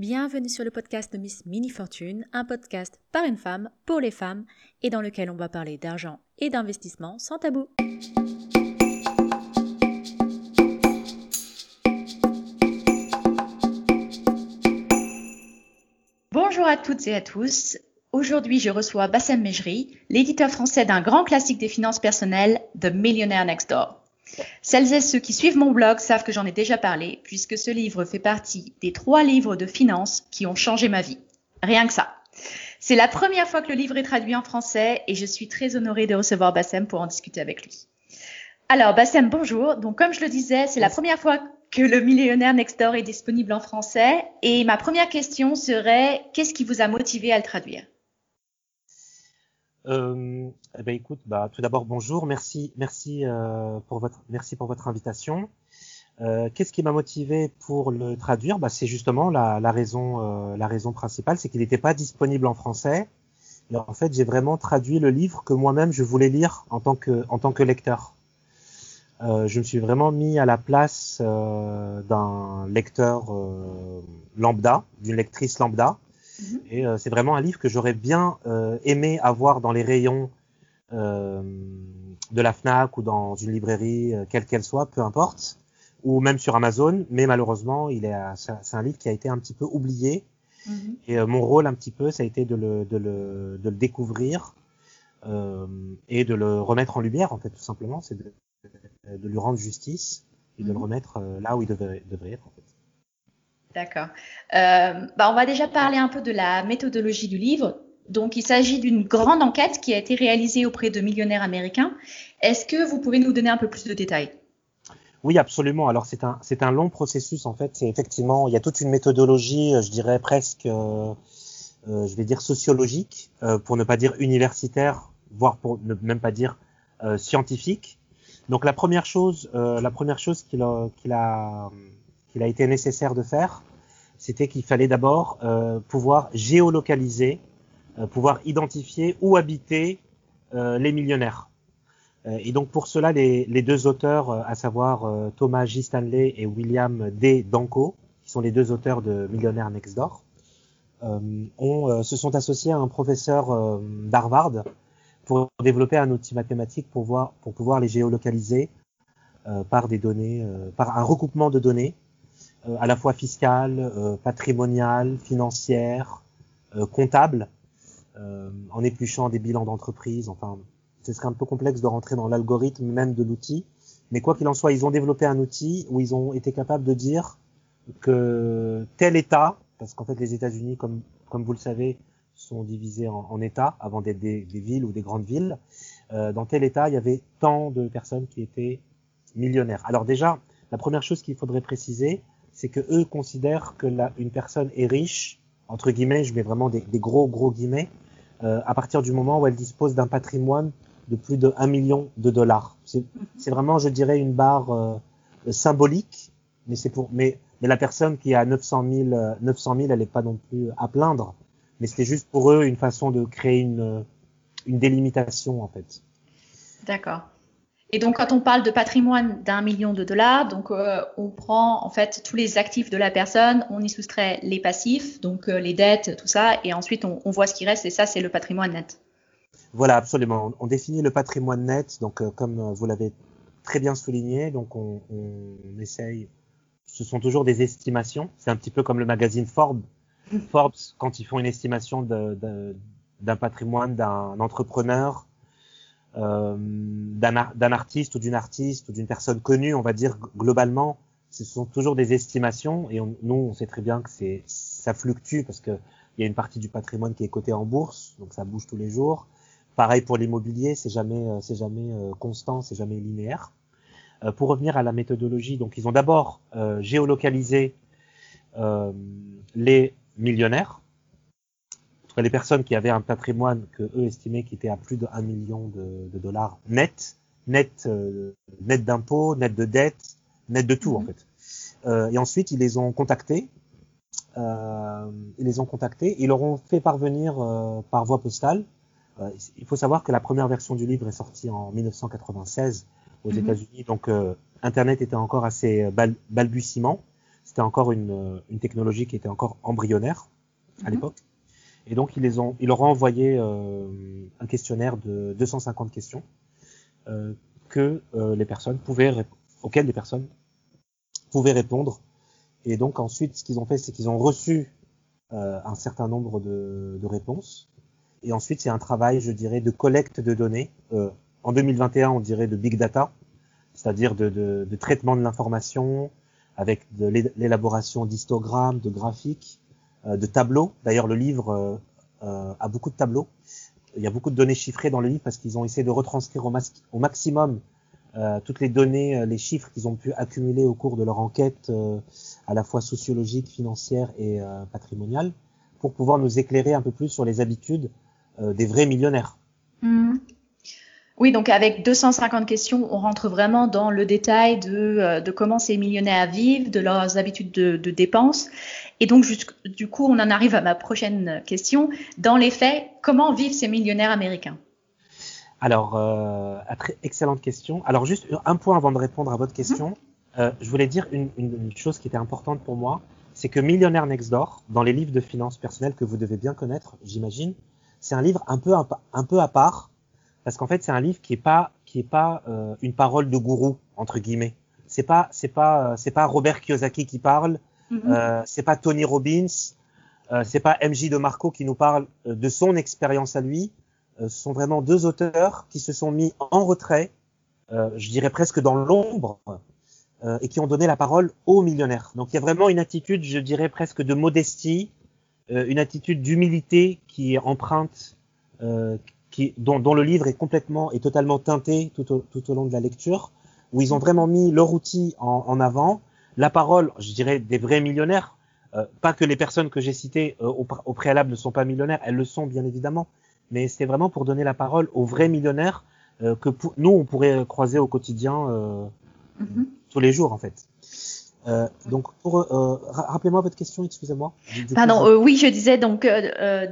Bienvenue sur le podcast de Miss Mini Fortune, un podcast par une femme, pour les femmes, et dans lequel on va parler d'argent et d'investissement sans tabou. Bonjour à toutes et à tous. Aujourd'hui, je reçois Bassem Mejri, l'éditeur français d'un grand classique des finances personnelles, The Millionaire Next Door. Celles et ceux qui suivent mon blog savent que j'en ai déjà parlé, puisque ce livre fait partie des trois livres de finances qui ont changé ma vie. Rien que ça. C'est la première fois que le livre est traduit en français et je suis très honorée de recevoir Bassem pour en discuter avec lui. Alors, Bassem, bonjour. Donc, comme je le disais, c'est la première fois que le millionnaire Next Door est disponible en français. Et ma première question serait, qu'est-ce qui vous a motivé à le traduire? Euh, eh ben écoute, bah tout d'abord bonjour, merci, merci euh, pour votre, merci pour votre invitation. Euh, Qu'est-ce qui m'a motivé pour le traduire? Bah, c'est justement la, la raison, euh, la raison principale, c'est qu'il n'était pas disponible en français. Et en fait, j'ai vraiment traduit le livre que moi-même je voulais lire en tant que, en tant que lecteur. Euh, je me suis vraiment mis à la place euh, d'un lecteur lambda, d'une lectrice lambda, Mhm. Et euh, c'est vraiment un livre que j'aurais bien euh, aimé avoir dans les rayons euh, de la Fnac ou dans une librairie, quelle qu'elle soit, peu importe, ou même sur Amazon. Mais malheureusement, il est, c'est un livre qui a été un petit peu oublié. Mhm. Et mon rôle un petit peu, ça a été de le, de le, de le découvrir euh, et de le remettre en lumière, en fait, tout simplement. C'est de, de, lui rendre justice et de le mhm. remettre là où il devrait, devrait être, en fait. D'accord. Euh, bah on va déjà parler un peu de la méthodologie du livre. Donc, il s'agit d'une grande enquête qui a été réalisée auprès de millionnaires américains. Est-ce que vous pouvez nous donner un peu plus de détails? Oui, absolument. Alors, c'est un, c'est un long processus, en fait. C'est effectivement, il y a toute une méthodologie, euh, je dirais presque, euh, euh, je vais dire sociologique, pour ne pas dire universitaire, voire pour ne même pas dire scientifique. Donc, la première chose, la première chose qu'il a qu'il a été nécessaire de faire, c'était qu'il fallait d'abord euh, pouvoir géolocaliser, euh, pouvoir identifier où habitaient euh, les millionnaires. et donc pour cela, les, les deux auteurs, à savoir Thomas J. Stanley et William D. Danko, qui sont les deux auteurs de Millionnaire Next Door, ont, se sont associés à un professeur d'Harvard pour développer un outil mathématique pour, voir, pour pouvoir les géolocaliser par des données, par un recoupement de données euh, à la fois fiscale, euh, patrimoniale, financière, euh, comptable, en épluchant des bilans d'entreprise. Enfin, ce serait un peu complexe de rentrer dans l'algorithme même de l'outil. Mais quoi qu'il en soit, ils ont développé un outil où ils ont été capables de dire que tel État, parce qu'en fait les États-Unis, comme, comme vous le savez, sont divisés en, en États avant d'être des, des, villes ou des grandes villes. Euh, dans tel État, il y avait tant de personnes qui étaient millionnaires. Alors déjà, la première chose qu'il faudrait préciser, c'est que eux considèrent que la, une personne est riche, entre guillemets, je mets vraiment des, des gros gros guillemets, euh, à partir du moment où elle dispose d'un patrimoine de plus de 1 million de dollars. C'est vraiment, je dirais, une barre euh, symbolique, mais c'est pour, mais, mais la personne qui a 900 000, 900 000, elle n'est pas non plus à plaindre, mais c'était juste pour eux une façon de créer une, une délimitation en fait. D'accord. Et donc, quand on parle de patrimoine d'un million de dollars, donc euh, on prend en fait tous les actifs de la personne, on y soustrait les passifs, donc euh, les dettes, tout ça, et ensuite on, on, voit ce qui reste, et ça c'est le patrimoine net. Voilà, absolument. On définit le patrimoine net, donc euh, comme vous l'avez très bien souligné, donc on, on, essaye. Ce sont toujours des estimations. C'est un petit peu comme le magazine Forbes. Forbes, quand ils font une estimation d'un patrimoine d'un entrepreneur, euh, d'un artiste ou d'une artiste ou d'une personne connue, on va dire globalement, ce sont toujours des estimations et nous on sait très bien que c'est ça fluctue parce que il y a une partie du patrimoine qui est coté en bourse, donc ça bouge tous les jours. Pareil pour l'immobilier, c'est jamais euh, c'est jamais euh, constant, c'est jamais linéaire. Euh, pour revenir à la méthodologie, donc ils ont d'abord euh, géolocalisé euh, les millionnaires, les personnes qui avaient un patrimoine que eux estimaient qui était à plus de 1 million de, de dollars net, net, euh, net d'impôts, net de dettes, net de tout en mhm. fait. Euh, et ensuite, ils les ont contactés. Euh, ils les ont contactés. Ils leur ont fait parvenir euh, par voie postale. Euh, il faut savoir que la première version du livre est sortie en 1996 aux mhm. États-Unis, donc Internet était encore assez bal balbutiement. c'était encore une, une, technologie qui était encore embryonnaire à mhm. l'époque. Et donc ils les ont, ils leur ont envoyé euh, un questionnaire de 250 questions euh, que euh, les personnes pouvaient, auxquelles les personnes pouvaient répondre. Et donc ensuite, ce qu'ils ont fait, c'est qu'ils ont reçu euh, un certain nombre de, de, réponses. Et ensuite, c'est un travail, je dirais, de collecte de données. Euh, en 2021, on dirait de big data, c'est-à-dire de, de, de, traitement de l'information avec de l'élaboration d'histogrammes, de graphiques, de tableaux. D'ailleurs, le livre euh, a beaucoup de tableaux. Il y a beaucoup de données chiffrées dans le livre parce qu'ils ont essayé de retranscrire au, maximum euh, toutes les données, euh, les chiffres qu'ils ont pu accumuler au cours de leur enquête, euh, à la fois sociologique, financière et patrimoniale, pour pouvoir nous éclairer un peu plus sur les habitudes des vrais millionnaires. Mmh. Oui, donc avec 250 questions, on rentre vraiment dans le détail de, de comment ces millionnaires vivent, de leurs habitudes de, de dépenses. Et donc, du coup, on en arrive à ma prochaine question. Dans les faits, comment vivent ces millionnaires américains? Alors, euh, très excellente question. Alors, juste un point avant de répondre à votre question. Mhm. Euh, je voulais dire une, une, chose qui était importante pour moi, c'est que Millionnaire Next Door, dans les livres de finances personnelles que vous devez bien connaître, j'imagine, c'est un livre un peu un peu à part, parce qu'en fait, c'est un livre qui est pas qui est pas euh, une parole de gourou entre guillemets. C'est pas c'est pas c'est pas Robert Kiyosaki qui parle, mhm. euh, c'est pas Tony Robbins, euh, c'est pas MJ de Marco qui nous parle euh, de son expérience à lui ce euh, sont vraiment deux auteurs qui se sont mis en retrait, euh, je dirais presque dans l'ombre, euh, et qui ont donné la parole aux millionnaires. Donc il y a vraiment une attitude, je dirais presque de modestie, une attitude d'humilité qui est empreinte, qui, dont, dont, le livre est complètement et totalement teinté tout au, tout au long de la lecture, où ils ont vraiment mis leur outil en, en avant, la parole, je dirais, des vrais millionnaires. Euh, pas que les personnes que j'ai citées au, au, préalable ne sont pas millionnaires, elles le sont bien évidemment, mais c'était vraiment pour donner la parole aux vrais millionnaires euh, que nous on pourrait croiser au quotidien euh, mm-hmm. tous les jours en fait. Euh, donc, pour euh, rappelez-moi votre question, excusez-moi. Pardon, euh, oui, je disais donc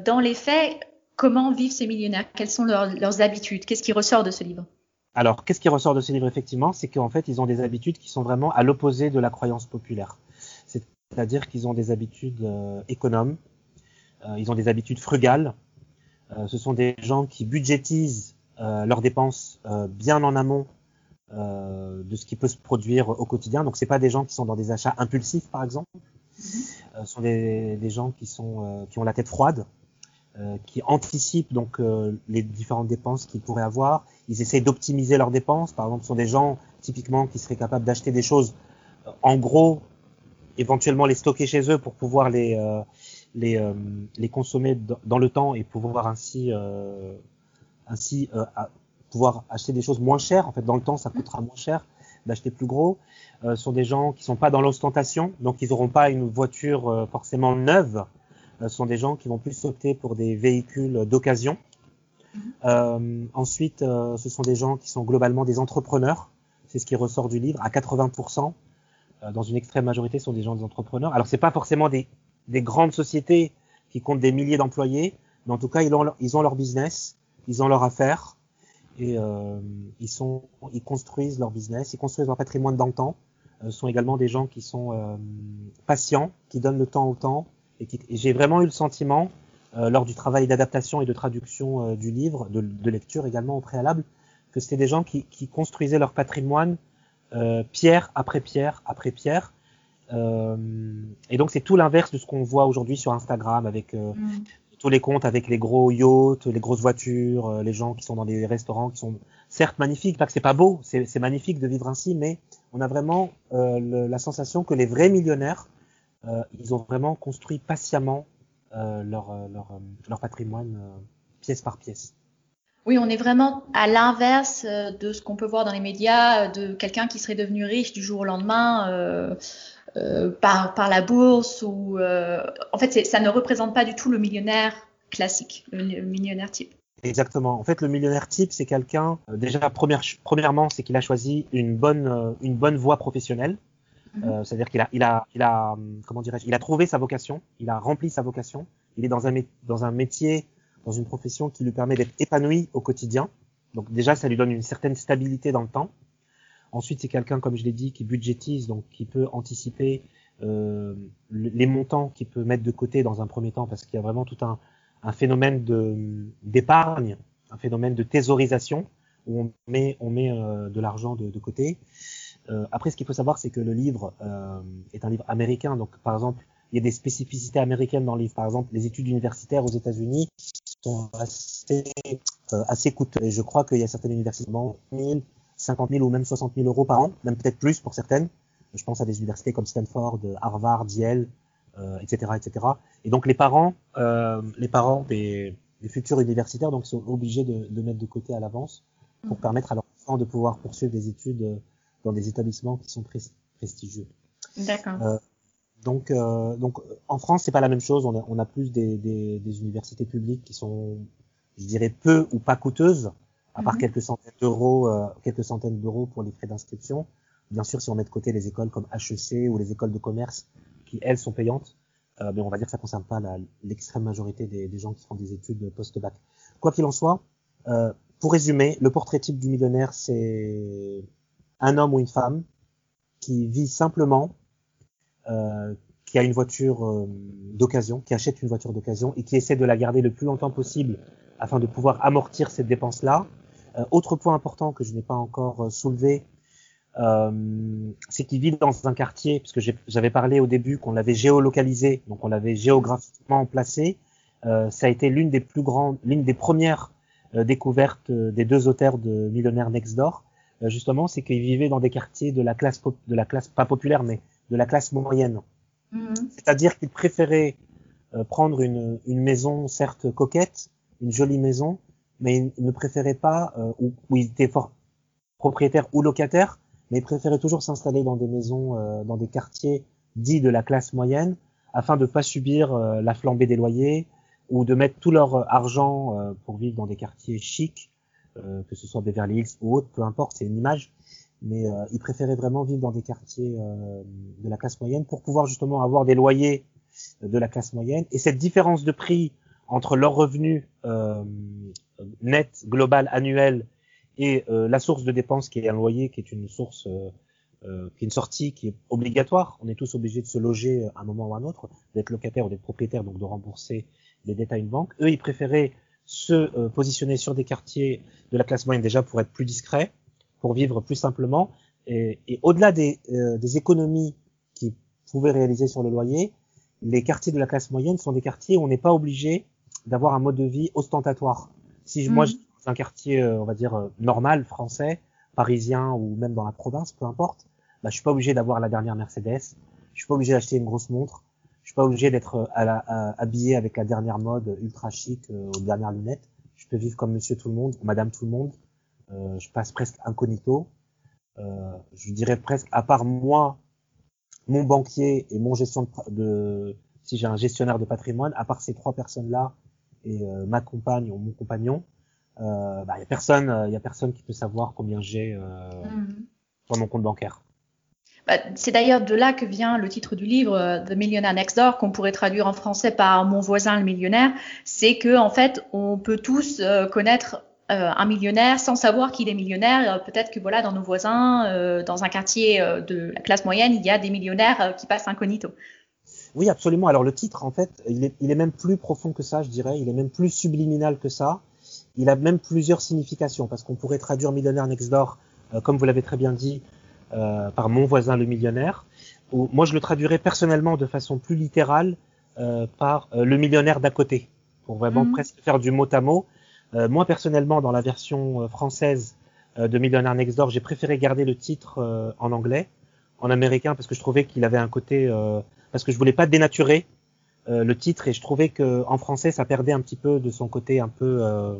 dans les faits, comment vivent ces millionnaires? Quelles sont leurs, leurs habitudes? Qu'est-ce qui ressort de ce livre? Alors, qu'est-ce qui ressort de ce livre effectivement? C'est qu'en fait, ils ont des habitudes qui sont vraiment à l'opposé de la croyance populaire. C'est-à-dire qu'ils ont des habitudes économes, ils ont des habitudes frugales, euh, ce sont des gens qui budgétisent euh, leurs dépenses euh, bien en amont de ce qui peut se produire au quotidien. Donc c'est pas des gens qui sont dans des achats impulsifs par exemple. ce sont des, des, gens qui sont qui ont la tête froide, qui anticipent donc les différentes dépenses qu'ils pourraient avoir. Ils essayent d'optimiser leurs dépenses. Par exemple, ce sont des gens typiquement qui seraient capables d'acheter des choses en gros, éventuellement les stocker chez eux pour pouvoir les les, euh, les consommer dans le temps et pouvoir ainsi, euh, ainsi euh, pouvoir acheter des choses moins chères. En fait, dans le temps, ça coûtera moins cher d'acheter plus gros. Euh, sont des gens qui sont pas dans l'ostentation, donc ils n'auront pas une voiture forcément neuve. Ce sont des gens qui vont plus opter pour des véhicules d'occasion. Euh, ensuite, ce sont des gens qui sont globalement des entrepreneurs. C'est ce qui ressort du livre. À 80%, dans une extrême majorité, sont des gens des entrepreneurs. Alors, c'est pas forcément des des grandes sociétés qui comptent des milliers d'employés, mais en tout cas, ils ont, leur, ils ont leur business, ils ont leur affaire, et euh, ils, sont, ils construisent leur business, ils construisent leur patrimoine dans le temps. Euh, ce sont également des gens qui sont euh, patients, qui donnent le temps au temps, et, et j'ai vraiment eu le sentiment, euh, lors du travail d'adaptation et de traduction euh, du livre, de, de, lecture également au préalable, que c'était des gens qui, qui construisaient leur patrimoine pierre après pierre après pierre, euh, et donc c'est tout l'inverse de ce qu'on voit aujourd'hui sur Instagram avec euh, mm. tous les comptes avec les gros yachts, les grosses voitures, euh, les gens qui sont dans des restaurants qui sont certes magnifiques, pas que c'est pas beau, c'est magnifique de vivre ainsi, mais on a vraiment le, la sensation que les vrais millionnaires, ils ont vraiment construit patiemment leur, leur, leur patrimoine pièce par pièce. Oui, on est vraiment à l'inverse de ce qu'on peut voir dans les médias, de quelqu'un qui serait devenu riche du jour au lendemain. Euh, euh, par, par la bourse ou euh, en fait ça ne représente pas du tout le millionnaire classique, le, millionnaire type. Exactement. En fait, le millionnaire type, c'est quelqu'un. Euh, déjà, première, premièrement, c'est qu'il a choisi une bonne, une bonne voie professionnelle. Mm-hmm. C'est-à-dire qu'il a, il a, il a, comment dirais-je, il a trouvé sa vocation, il a rempli sa vocation. Il est dans un, dans un métier, dans une profession qui lui permet d'être épanoui au quotidien. Donc déjà, ça lui donne une certaine stabilité dans le temps. Ensuite, c'est quelqu'un, comme je l'ai dit, qui budgétise, donc qui peut anticiper euh, les montants qu'il peut mettre de côté dans un premier temps, parce qu'il y a vraiment tout un, un phénomène de d'épargne, un phénomène de thésaurisation où on met on met euh, de l'argent de, de, côté. Euh, après, ce qu'il faut savoir, c'est que le livre euh, est un livre américain, donc par exemple, il y a des spécificités américaines dans le livre. Par exemple, les études universitaires aux États-Unis sont assez euh, assez coûteuses. Et je crois qu'il y a certaines universités, 1000, 50 000 ou même 60 000 euros par an, même peut-être plus pour certaines. Je pense à des universités comme Stanford, Harvard, Yale, euh, etc., etc. Et donc les parents, euh, les parents des, des, futurs universitaires, donc sont obligés de, de mettre de côté à l'avance pour mmh. permettre à leurs enfants de pouvoir poursuivre des études euh, dans des établissements qui sont prestigieux. D'accord. Euh, donc, euh, donc en France, c'est pas la même chose. On a, on a plus des, des, des, universités publiques qui sont, je dirais, peu ou pas coûteuses, à part mmh. quelques centaines d'euros, euh, quelques centaines d'euros pour les frais d'inscription. Bien sûr, si on met de côté les écoles comme HEC ou les écoles de commerce, qui elles sont payantes, euh, mais on va dire que ça concerne pas l'extrême majorité des, des, gens qui font des études post-bac. Quoi qu'il en soit, euh, pour résumer, le portrait type du millionnaire, c'est un homme ou une femme qui vit simplement, euh, qui a une voiture euh, d'occasion, qui achète une voiture d'occasion et qui essaie de la garder le plus longtemps possible afin de pouvoir amortir cette dépense-là. Euh, autre point important que je n'ai pas encore euh, soulevé, c'est qu'il vit dans un quartier, puisque j'avais parlé au début qu'on l'avait géolocalisé, donc on l'avait géographiquement placé. Ça a été l'une des plus grandes, l'une des premières découvertes des deux auteurs de Millionnaire Next Door. Euh, justement, c'est qu'il vivait dans des quartiers de la classe, de la classe pas populaire, mais de la classe moyenne. Mmh. C'est-à-dire qu'il préférait prendre une, une, maison certes coquette, une jolie maison, mais il ne préférait pas, où, où il était fort propriétaire ou locataire, mais ils préféraient toujours s'installer dans des maisons, euh, dans des quartiers dits de la classe moyenne, afin de ne pas subir euh, la flambée des loyers ou de mettre tout leur argent euh, pour vivre dans des quartiers chics, euh, que ce soit Beverly Hills ou autre, peu importe, c'est une image. Mais ils préféraient vraiment vivre dans des quartiers de la classe moyenne pour pouvoir justement avoir des loyers de la classe moyenne. Et cette différence de prix entre leur revenu net global annuel et euh, la source de dépense qui est un loyer, qui est une source, euh, euh, qui est une sortie qui est obligatoire. On est tous obligés de se loger à un moment ou à un autre, d'être locataire ou d'être propriétaire, donc de rembourser les dettes à une banque. Eux, ils préféraient se positionner sur des quartiers de la classe moyenne déjà pour être plus discrets, pour vivre plus simplement. Et, et au-delà des, des économies qu'ils pouvaient réaliser sur le loyer, les quartiers de la classe moyenne sont des quartiers où on n'est pas obligé d'avoir un mode de vie ostentatoire. Si moi, mmh un quartier, euh, on va dire, euh, normal, français, parisien ou même dans la province, peu importe, bah, je suis pas obligé d'avoir la dernière Mercedes, je suis pas obligé d'acheter une grosse montre, je suis pas obligé d'être euh, habillé avec la dernière mode ultra chic aux dernières lunettes. Je peux vivre comme Monsieur tout le monde, Madame tout le monde. Euh, je passe presque incognito. Euh, je dirais presque, à part moi, mon banquier et mon gestion de, de si j'ai un gestionnaire de patrimoine, à part ces trois personnes-là et ma compagne ou mon compagnon, euh, bah, y a personne, il euh, y a personne qui peut savoir combien j'ai euh, mm. sur mon compte bancaire. Bah, c'est d'ailleurs de là que vient le titre du livre euh, The Millionaire Next Door, qu'on pourrait traduire en français par Mon voisin le millionnaire. C'est que en fait, on peut tous euh, connaître euh, un millionnaire sans savoir qu'il est millionnaire. Peut-être que voilà, dans nos voisins, dans un quartier de la classe moyenne, il y a des millionnaires qui passent incognito. Oui, absolument. Alors le titre, en fait, il est, même plus profond que ça, je dirais. Il est même plus subliminal que ça il a même plusieurs significations, parce qu'on pourrait traduire millionnaire next door, comme vous l'avez très bien dit, euh, par mon voisin le millionnaire. Ou, moi, je le traduirais personnellement de façon plus littérale euh, par euh, le millionnaire d'à côté, pour vraiment mmh. presque faire du mot à mot. Euh, moi, personnellement, dans la version française de Millionnaire Next Door, j'ai préféré garder le titre en anglais, en américain, parce que je trouvais qu'il avait un côté, parce que je voulais pas dénaturer le titre et je trouvais que en français, ça perdait un petit peu de son côté un peu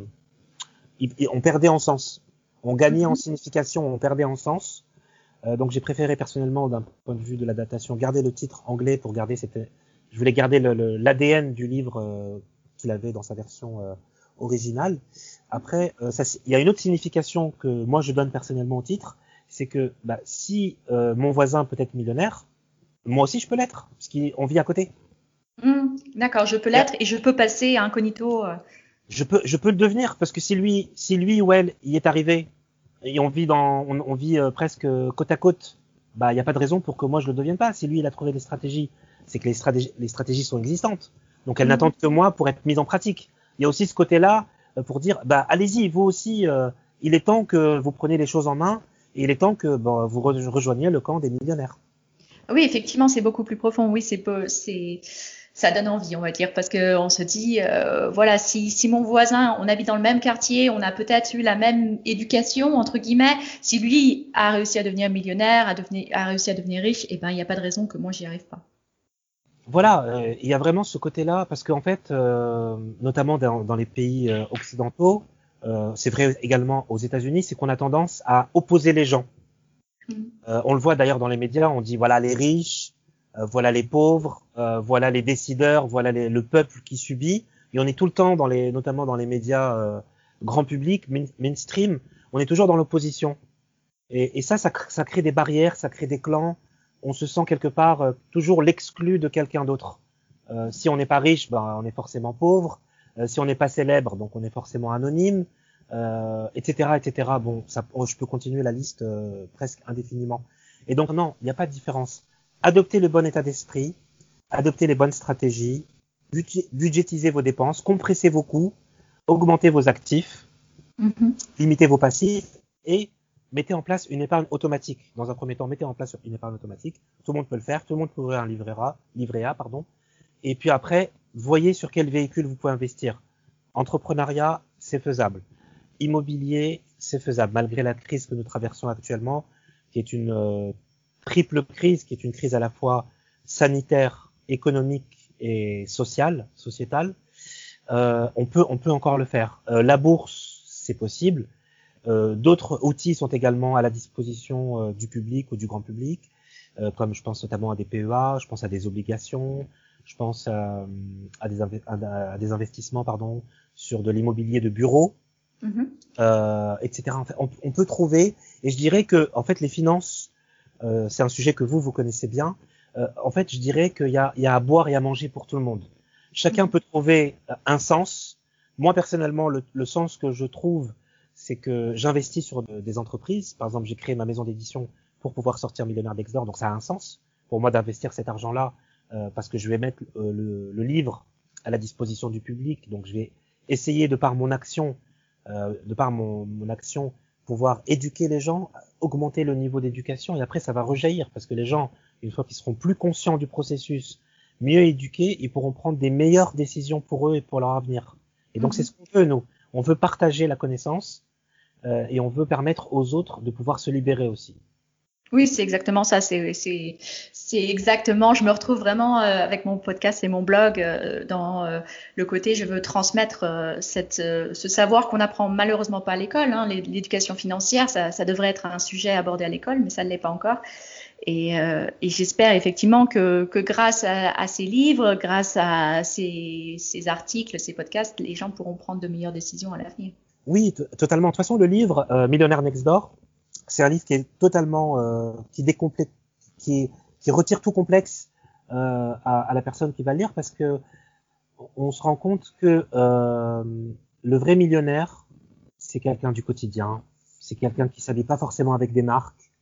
on perdait en sens. On gagnait en mhm. signification, on perdait en sens. Euh, donc j'ai préféré personnellement, d'un point de vue de la datation, garder le titre anglais pour garder cette. Je voulais garder l'ADN du livre euh, qu'il avait dans sa version euh, originale. Après, il y a une autre signification que moi je donne personnellement au titre, c'est que bah, si mon voisin peut être millionnaire, moi aussi je peux l'être, parce qu'on vit à côté. Mmh, d'accord, je peux l'être et je peux passer incognito je peux, je peux le devenir parce que si lui, si lui ou elle y est arrivé et on vit dans, on, on vit euh, presque côte à côte bah il n'y a pas de raison pour que moi je le devienne pas. Si lui il a trouvé des stratégies, c'est que les stratégies, les stratégies sont existantes. Donc elles mhm. n'attendent que moi pour être mises en pratique. Il y a aussi ce côté-là euh, pour dire bah allez-y, vous aussi, euh, il est temps que vous preniez les choses en main et il est temps que bah, vous rejoigniez le camp des millionnaires. Oui, effectivement, c'est beaucoup plus profond. Oui, c'est c'est ça donne envie, on va dire, parce que on se dit, euh, voilà, si, si mon voisin, on habite dans le même quartier, on a peut-être eu la même éducation entre guillemets, si lui a réussi à devenir millionnaire, a, devenir, a réussi à devenir riche, eh ben il n'y a pas de raison que moi j'y arrive pas. Voilà, euh, il y a vraiment ce côté-là, parce qu'en fait, euh, notamment dans, dans, les pays euh, occidentaux, c'est vrai également aux États-Unis, c'est qu'on a tendance à opposer les gens. Mm. on le voit d'ailleurs dans les médias, on dit voilà les riches, euh, voilà les pauvres, euh, voilà les décideurs, voilà le peuple qui subit. Et on est tout le temps, dans les, notamment dans les médias euh, grand public, mainstream, on est toujours dans l'opposition. Et, et, ça, ça, crée des barrières, ça crée des clans. On se sent quelque part toujours l'exclu de quelqu'un d'autre. si on n'est pas riche, ben, on est forcément pauvre. si on n'est pas célèbre, donc on est forcément anonyme, etc., etc. Bon, ça, je peux continuer la liste presque indéfiniment. Et donc non, il n'y a pas de différence adoptez le bon état d'esprit, adoptez les bonnes stratégies, budgétisez vos dépenses, compressez vos coûts, augmentez vos actifs, mm-hmm. limitez vos passifs et mettez en place une épargne automatique. Dans un premier temps, mettez en place une épargne automatique. Tout le monde peut le faire, tout le monde peut ouvrir un livret A, livret A pardon. Et puis après, voyez sur quel véhicule vous pouvez investir. Entrepreneuriat, c'est faisable. Immobilier, c'est faisable, malgré la crise que nous traversons actuellement, qui est une euh, triple crise qui est une crise à la fois sanitaire, économique et sociale, sociétale, euh, on peut on peut encore le faire. Euh, la bourse, c'est possible. Euh, d'autres outils sont également à la disposition du public ou du grand public, comme je pense notamment à des PEA, je pense à des obligations, je pense à, des, à des, investissements pardon sur de l'immobilier de bureau, etc. on, on, peut trouver, et je dirais que en fait les finances euh, c'est un sujet que vous, vous connaissez bien. Euh, en fait, je dirais qu'il y a, il y a à boire et à manger pour tout le monde. Chacun mm. peut trouver euh, un sens. Moi, personnellement, le, le sens que je trouve, c'est que j'investis sur des entreprises. Par exemple, j'ai créé ma maison d'édition pour pouvoir sortir Millionnaire d'Exdor, donc ça a un sens pour moi d'investir cet argent-là euh, parce que je vais mettre le, le, livre à la disposition du public. Donc, je vais essayer de par mon action, euh, de par mon, mon action, pouvoir éduquer les gens, augmenter le niveau d'éducation, et après ça va rejaillir, parce que les gens, une fois qu'ils seront plus conscients du processus, mieux éduqués, ils pourront prendre des meilleures décisions pour eux et pour leur avenir. Et donc c'est ce qu'on veut, nous. On veut partager la connaissance, euh, et on veut permettre aux autres de pouvoir se libérer aussi. Oui, c'est exactement ça. C'est, exactement. Je me retrouve vraiment euh, avec mon podcast et mon blog euh, dans euh, le côté. Je veux transmettre ce savoir qu'on apprend malheureusement pas à l'école. Hein. L'éducation financière, ça, devrait être un sujet abordé à l'école, mais ça ne l'est pas encore. Et, j'espère effectivement que, grâce à, ces livres, grâce à ces, articles, ces podcasts, les gens pourront prendre de meilleures décisions à l'avenir. Oui, totalement. De toute façon, le livre Millionnaire Next Door, c'est un livre qui est totalement euh, qui décomplète, qui, qui retire tout complexe euh, à, à, la personne qui va le lire parce que on se rend compte que euh, le vrai millionnaire, c'est quelqu'un du quotidien, c'est quelqu'un qui s'habille pas forcément avec des marques,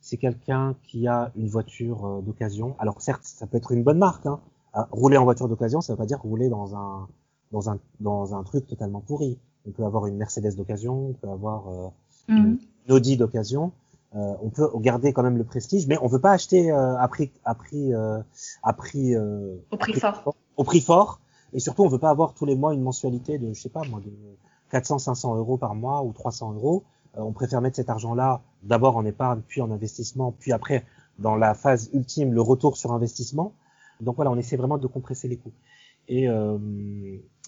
c'est quelqu'un qui a une voiture euh, d'occasion. Alors certes, ça peut être une bonne marque. Hein. Ah, rouler en voiture d'occasion, ça veut pas dire rouler dans un dans un dans un truc totalement pourri. On peut avoir une Mercedes d'occasion, on peut avoir euh, mmh Audi d'occasion. Euh, on peut garder quand même le prestige, mais on veut pas acheter euh, à prix à prix euh, à prix euh, au prix, fort. au prix fort. Et surtout, on veut pas avoir tous les mois une mensualité de, je sais pas moi, de 400, 500 euros par mois ou 300 euros. on préfère mettre cet argent-là d'abord en épargne, puis en investissement, puis après dans la phase ultime, le retour sur investissement. Donc voilà, on essaie vraiment de compresser les coûts. Et, euh,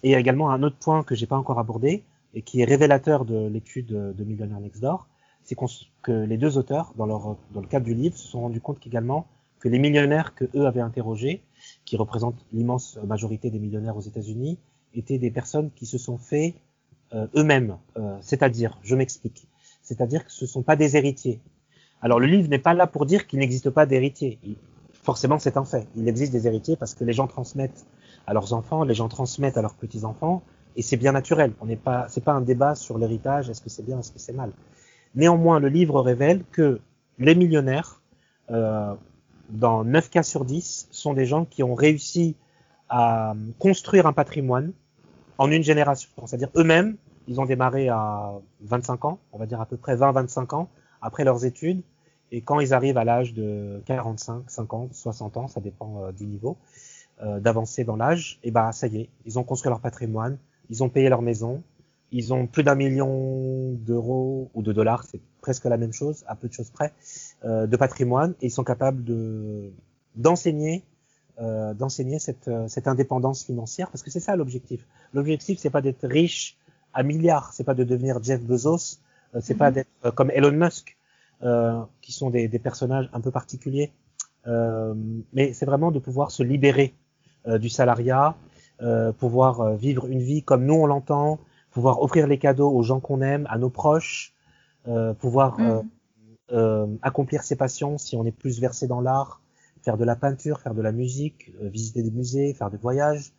et il y a également un autre point que j'ai pas encore abordé et qui est révélateur de l'étude de Millionaire Next Door, c'est que les deux auteurs, dans, leur, dans le cadre du livre, se sont rendus compte qu'également que les millionnaires que eux avaient interrogés, qui représentent l'immense majorité des millionnaires aux États-Unis, étaient des personnes qui se sont fait euh, eux-mêmes, euh, c'est-à-dire, je m'explique, c'est-à-dire que ce ne sont pas des héritiers. Alors le livre n'est pas là pour dire qu'il n'existe pas d'héritiers. Forcément, c'est un fait. Il existe des héritiers parce que les gens transmettent à leurs enfants, les gens transmettent à leurs petits enfants, et c'est bien naturel. On n'est pas, c'est pas un débat sur l'héritage. Est-ce que c'est bien, est-ce que c'est mal. Néanmoins, le livre révèle que les millionnaires euh, dans 9 cas sur 10, sont des gens qui ont réussi à construire un patrimoine en une génération. C'est-à-dire eux-mêmes, ils ont démarré à 25 ans, on va dire à peu près 20-25 ans après leurs études. Et quand ils arrivent à l'âge de 45, 50, 60 ans, ça dépend euh, du niveau euh, d'avancée dans l'âge, et bah ça y est, ils ont construit leur patrimoine, ils ont payé leur maison, ils ont plus d'un million d'euros ou de dollars, c'est presque la même chose, à peu de choses près, euh, de patrimoine, et ils sont capables de d'enseigner euh, d'enseigner cette, euh, cette indépendance financière, parce que c'est ça l'objectif. L'objectif, c'est pas d'être riche à milliards, c'est pas de devenir Jeff Bezos, euh, c'est pas mhm. d'être comme Elon Musk, qui sont des, des, personnages un peu particuliers, mais c'est vraiment de pouvoir se libérer du salariat, pouvoir vivre une vie comme nous on l'entend, pouvoir offrir les cadeaux aux gens qu'on aime, à nos proches, pouvoir mhm. accomplir ses passions si on est plus versé dans l'art, faire de la peinture, faire de la musique, euh, visiter des musées, faire des voyages,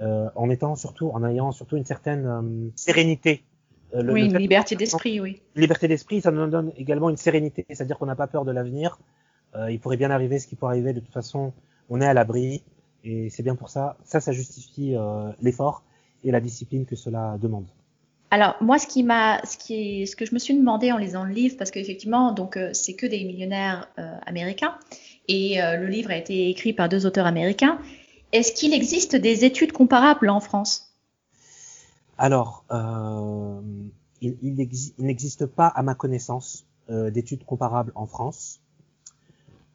euh, en étant surtout, en ayant surtout une certaine euh, sérénité. oui, une liberté d'esprit, oui. Liberté d'esprit, ça nous donne également une sérénité, c'est-à-dire qu'on n'a pas peur de l'avenir. il pourrait bien arriver ce qui pourrait arriver. De toute façon, on est à l'abri, et c'est bien pour ça. Ça, ça justifie l'effort et la discipline que cela demande. Alors moi, ce qui m'a, ce qui, ce que je me suis demandé en lisant le livre, parce qu'effectivement, donc c'est que des millionnaires américains, et euh, le livre a été écrit par deux auteurs américains. Est-ce qu'il existe des études comparables en France? Alors, euh, il, n'existe pas, à ma connaissance, euh, d'études comparables en France.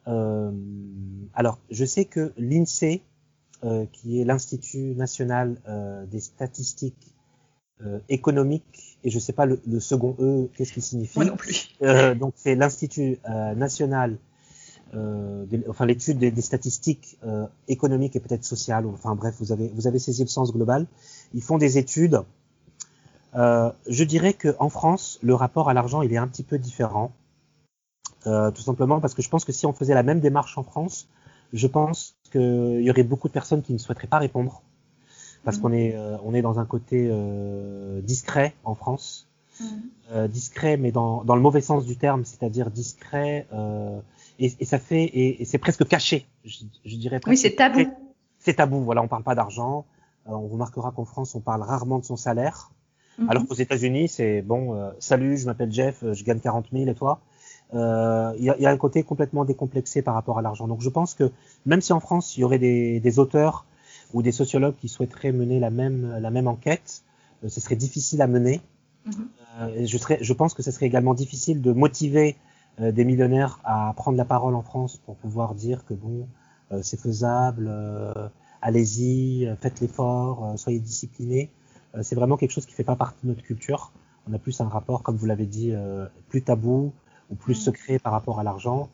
alors, je sais que l'INSEE, qui est l'Institut national des statistiques économiques, et je ne sais pas le, second E, qu'est-ce qu'il signifie. Moi non plus. donc, c'est l'Institut national euh, enfin l'étude des, statistiques euh, économiques et peut-être sociales. Enfin bref, vous avez vous avez saisi le sens global. Ils font des études. Euh, je dirais que en France, le rapport à l'argent il est un petit peu différent, tout simplement parce que je pense que si on faisait la même démarche en France, je pense qu'il y aurait beaucoup de personnes qui ne souhaiteraient pas répondre parce mmh. qu'on est on est dans un côté discret en France. Mmh. discret, mais dans, dans le mauvais sens du terme, c'est-à-dire discret euh, et, et ça fait et, c'est presque caché, je, je dirais. oui, c'est tabou. C'est tabou. Voilà, on parle pas d'argent. Euh, on remarquera qu'en France, on parle rarement de son salaire, mhm. alors qu'aux États-Unis, c'est bon. Euh, salut, je m'appelle Jeff, euh, je gagne 40 000 et toi? Il y a, y, a, un côté complètement décomplexé par rapport à l'argent. Donc, je pense que même si en France, il y aurait des, des auteurs ou des sociologues qui souhaiteraient mener la même la même enquête, ce serait difficile à mener. Mhm. je, serais, je pense que ce serait également difficile de motiver euh, des millionnaires à prendre la parole en France pour pouvoir dire que bon, euh, c'est faisable, euh, allez-y, faites l'effort, soyez disciplinés. c'est vraiment quelque chose qui fait pas partie de notre culture. On a plus un rapport, comme vous l'avez dit, plus tabou ou plus secret par rapport à l'argent.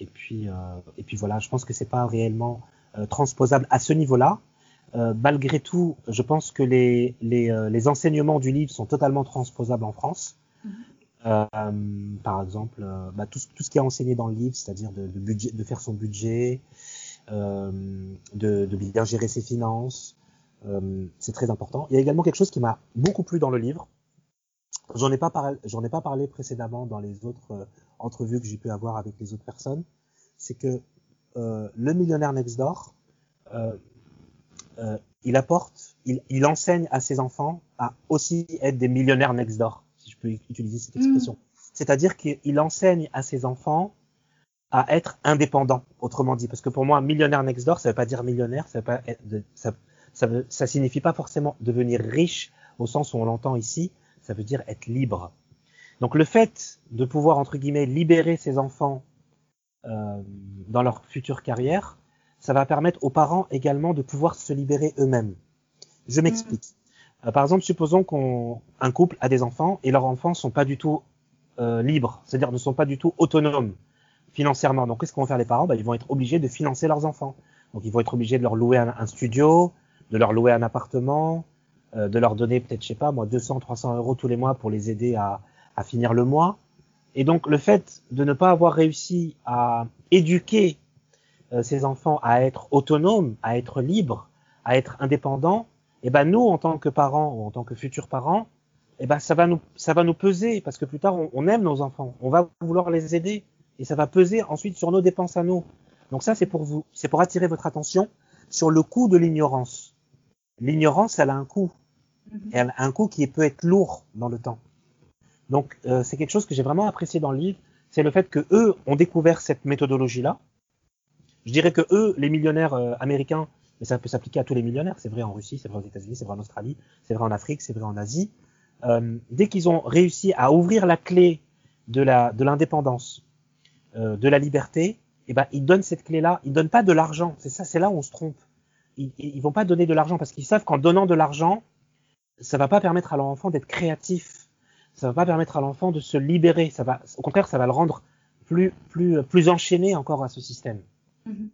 et puis, et puis voilà, je pense que c'est pas réellement transposable à ce niveau-là. malgré tout, je pense que les, les, les, enseignements du livre sont totalement transposables en France. Euh, par exemple, euh, bah, tout, tout, ce qui est enseigné dans le livre, c'est-à-dire de, de, budget, de faire son budget, euh, de, de, bien gérer ses finances, euh, c'est très important. Il y a également quelque chose qui m'a beaucoup plu dans le livre. J'en ai pas parlé, j'en ai pas parlé précédemment dans les autres euh, entrevues que j'ai pu avoir avec les autres personnes. C'est que le millionnaire next door, il apporte, il, il enseigne à ses enfants à aussi être des millionnaires next door je peux utiliser cette expression. Mm. C'est-à-dire qu'il enseigne à ses enfants à être indépendants, autrement dit. Parce que pour moi, millionnaire next door, ça veut pas dire millionnaire, ça veut pas ça, ça, veut, ça signifie pas forcément devenir riche au sens où on l'entend ici, ça veut dire être libre. Donc le fait de pouvoir, entre guillemets, libérer ses enfants euh, dans leur future carrière, ça va permettre aux parents également de pouvoir se libérer eux-mêmes. Je m'explique. Euh, par exemple, supposons qu'un couple a des enfants et leurs enfants sont pas du tout euh, libres, c'est-à-dire ne sont pas du tout autonomes financièrement. Donc, qu'est-ce qu'on vont faire les parents? Bah, Ils vont être obligés de financer leurs enfants. Donc, ils vont être obligés de leur louer un, studio, de leur louer un appartement, euh, de leur donner peut-être, je sais pas, moi, 200, 300 euros tous les mois pour les aider à, à finir le mois. Et donc, le fait de ne pas avoir réussi à éduquer euh, ces enfants à être autonomes, à être libres, à être indépendants, et eh ben nous en tant que parents ou en tant que futurs parents, et eh ben ça va nous ça va nous peser parce que plus tard on, aime nos enfants, on va vouloir les aider et ça va peser ensuite sur nos dépenses à nous. Donc ça, c'est pour vous, c'est pour attirer votre attention sur le coût de l'ignorance. L'ignorance, elle a un coût. Mhm. elle a un coût qui peut être lourd dans le temps. Donc euh, c'est quelque chose que j'ai vraiment apprécié dans le livre, c'est le fait que eux ont découvert cette méthodologie-là. Je dirais que eux, les millionnaires euh, américains, mais ça peut s'appliquer à tous les millionnaires, c'est vrai en Russie, c'est vrai aux États-Unis, c'est vrai en Australie, c'est vrai en Afrique, c'est vrai en Asie. Euh, dès qu'ils ont réussi à ouvrir la clé de de l'indépendance, euh, de la liberté, eh ben ils donnent cette clé-là. Ils donnent pas de l'argent. C'est ça, c'est là où on se trompe. Ils, ils vont pas donner de l'argent parce qu'ils savent qu'en donnant de l'argent, ça va pas permettre à leur enfant d'être créatif. Ça va pas permettre à l'enfant de se libérer. Ça va, au contraire, ça va le rendre plus plus plus enchaîné encore à ce système. Mm-hmm.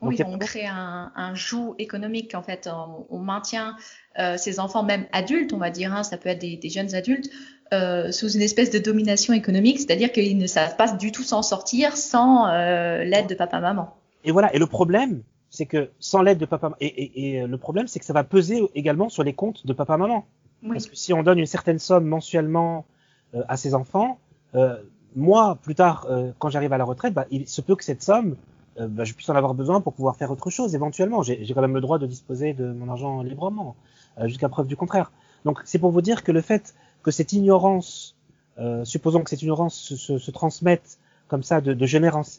Oui, on crée un, un, joug économique en fait. On, maintient euh, ces enfants, même adultes, on va dire, hein, ça peut être des, des jeunes adultes, euh, sous une espèce de domination économique, c'est-à-dire qu'ils ne savent pas du tout s'en sortir sans euh, l'aide de papa-maman. Et voilà. Et le problème, c'est que sans l'aide de papa, et, et, et, le problème, c'est que ça va peser également sur les comptes de papa-maman. Oui. Parce que si on donne une certaine somme mensuellement euh, à ses enfants, euh, moi, plus tard, euh, quand j'arrive à la retraite, bah, il se peut que cette somme euh, bah, je puisse en avoir besoin pour pouvoir faire autre chose éventuellement. J'ai quand même le droit de disposer de mon argent librement, euh, jusqu'à preuve du contraire. Donc c'est pour vous dire que le fait que cette ignorance, euh, supposons que cette ignorance se, se, se transmette comme ça de, de,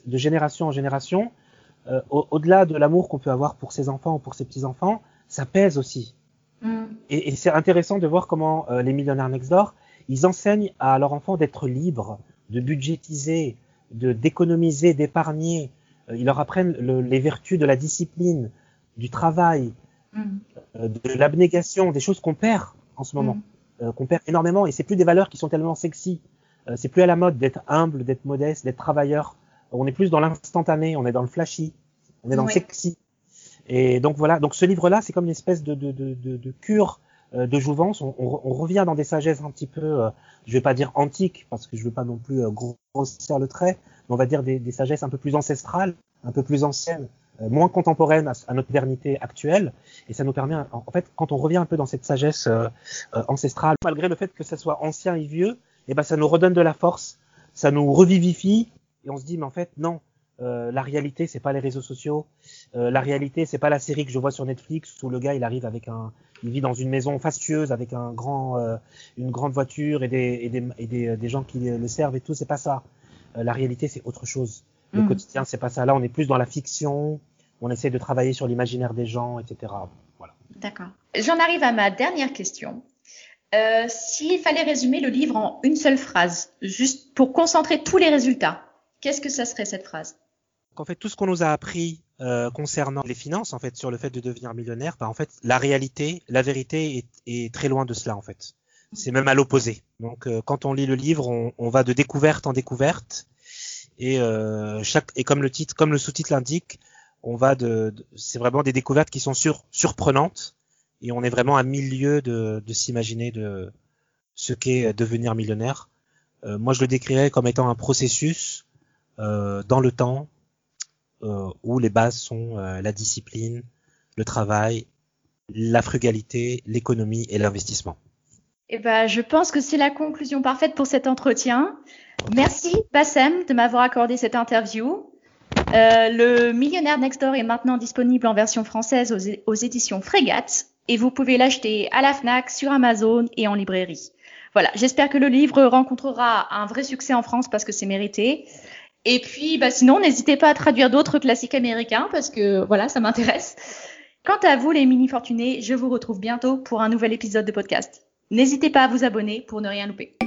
de génération en génération, euh, au-delà de l'amour qu'on peut avoir pour ses enfants ou pour ses petits-enfants, ça pèse aussi. Mm. Et, et c'est intéressant de voir comment euh, les millionnaires next door, ils enseignent à leurs enfants d'être libres, de budgétiser, de d'économiser, d'épargner, euh, ils leur apprennent le, les vertus de la discipline, du travail, mm. euh, de l'abnégation, des choses qu'on perd en ce moment, mm. euh, qu'on perd énormément. Et c'est plus des valeurs qui sont tellement sexy. Euh, c'est plus à la mode d'être humble, d'être modeste, d'être travailleur. On est plus dans l'instantané, on est dans le flashy, on est dans oui. le sexy. Et donc voilà. Donc ce livre-là, c'est comme une espèce de, de, de, de cure euh, de jouvence. On, on, on, revient dans des sagesses un petit peu, euh, je vais pas dire antiques parce que je veux pas non plus euh, grossir le trait, on va dire des, des, sagesses un peu plus ancestrales, un peu plus anciennes, euh, moins contemporaines à, à, notre modernité actuelle. Et ça nous permet, en fait, quand on revient un peu dans cette sagesse ancestrale, malgré le fait que ça soit ancien et vieux, et eh ben ça nous redonne de la force, ça nous revivifie, et on se dit, mais en fait, non, euh, la réalité, c'est pas les réseaux sociaux. Euh, la réalité, c'est pas la série que je vois sur Netflix où le gars il arrive avec un, il vit dans une maison fastueuse avec un grand, euh, une grande voiture et des et des, et des, des gens qui le servent et tout. C'est pas ça. Euh, la réalité, c'est autre chose. Le mmh. quotidien, c'est pas ça. Là, on est plus dans la fiction. On essaie de travailler sur l'imaginaire des gens, etc. Voilà. D'accord. J'en arrive à ma dernière question. Euh, S'il fallait résumer le livre en une seule phrase, juste pour concentrer tous les résultats, qu'est-ce que ça serait cette phrase? En fait, tout ce qu'on nous a appris euh, concernant les finances, en fait, sur le fait de devenir millionnaire, bah, en fait, la réalité, la vérité est, très loin de cela, en fait. C'est même à l'opposé. Donc, euh, quand on lit le livre, on, va de découverte en découverte, et euh, comme le sous-titre l'indique, on va de, c'est vraiment des découvertes qui sont sur, surprenantes, et on est vraiment à milieu de, de s'imaginer de ce qu'est devenir millionnaire. Moi, je le décrirais comme étant un processus dans le temps où les bases sont euh, la discipline, le travail, la frugalité, l'économie et l'investissement. Eh ben, je pense que c'est la conclusion parfaite pour cet entretien. Merci Bassem de m'avoir accordé cette interview. Euh, le Millionnaire Next Door est maintenant disponible en version française aux, aux éditions Frégate et vous pouvez l'acheter à la Fnac, sur Amazon et en librairie. Voilà, j'espère que le livre rencontrera un vrai succès en France parce que c'est mérité. Et puis, bah, sinon, n'hésitez pas à traduire d'autres classiques américains parce que voilà, ça m'intéresse. Quant à vous, les mini fortunés, je vous retrouve bientôt pour un nouvel épisode de podcast. N'hésitez pas à vous abonner pour ne rien louper.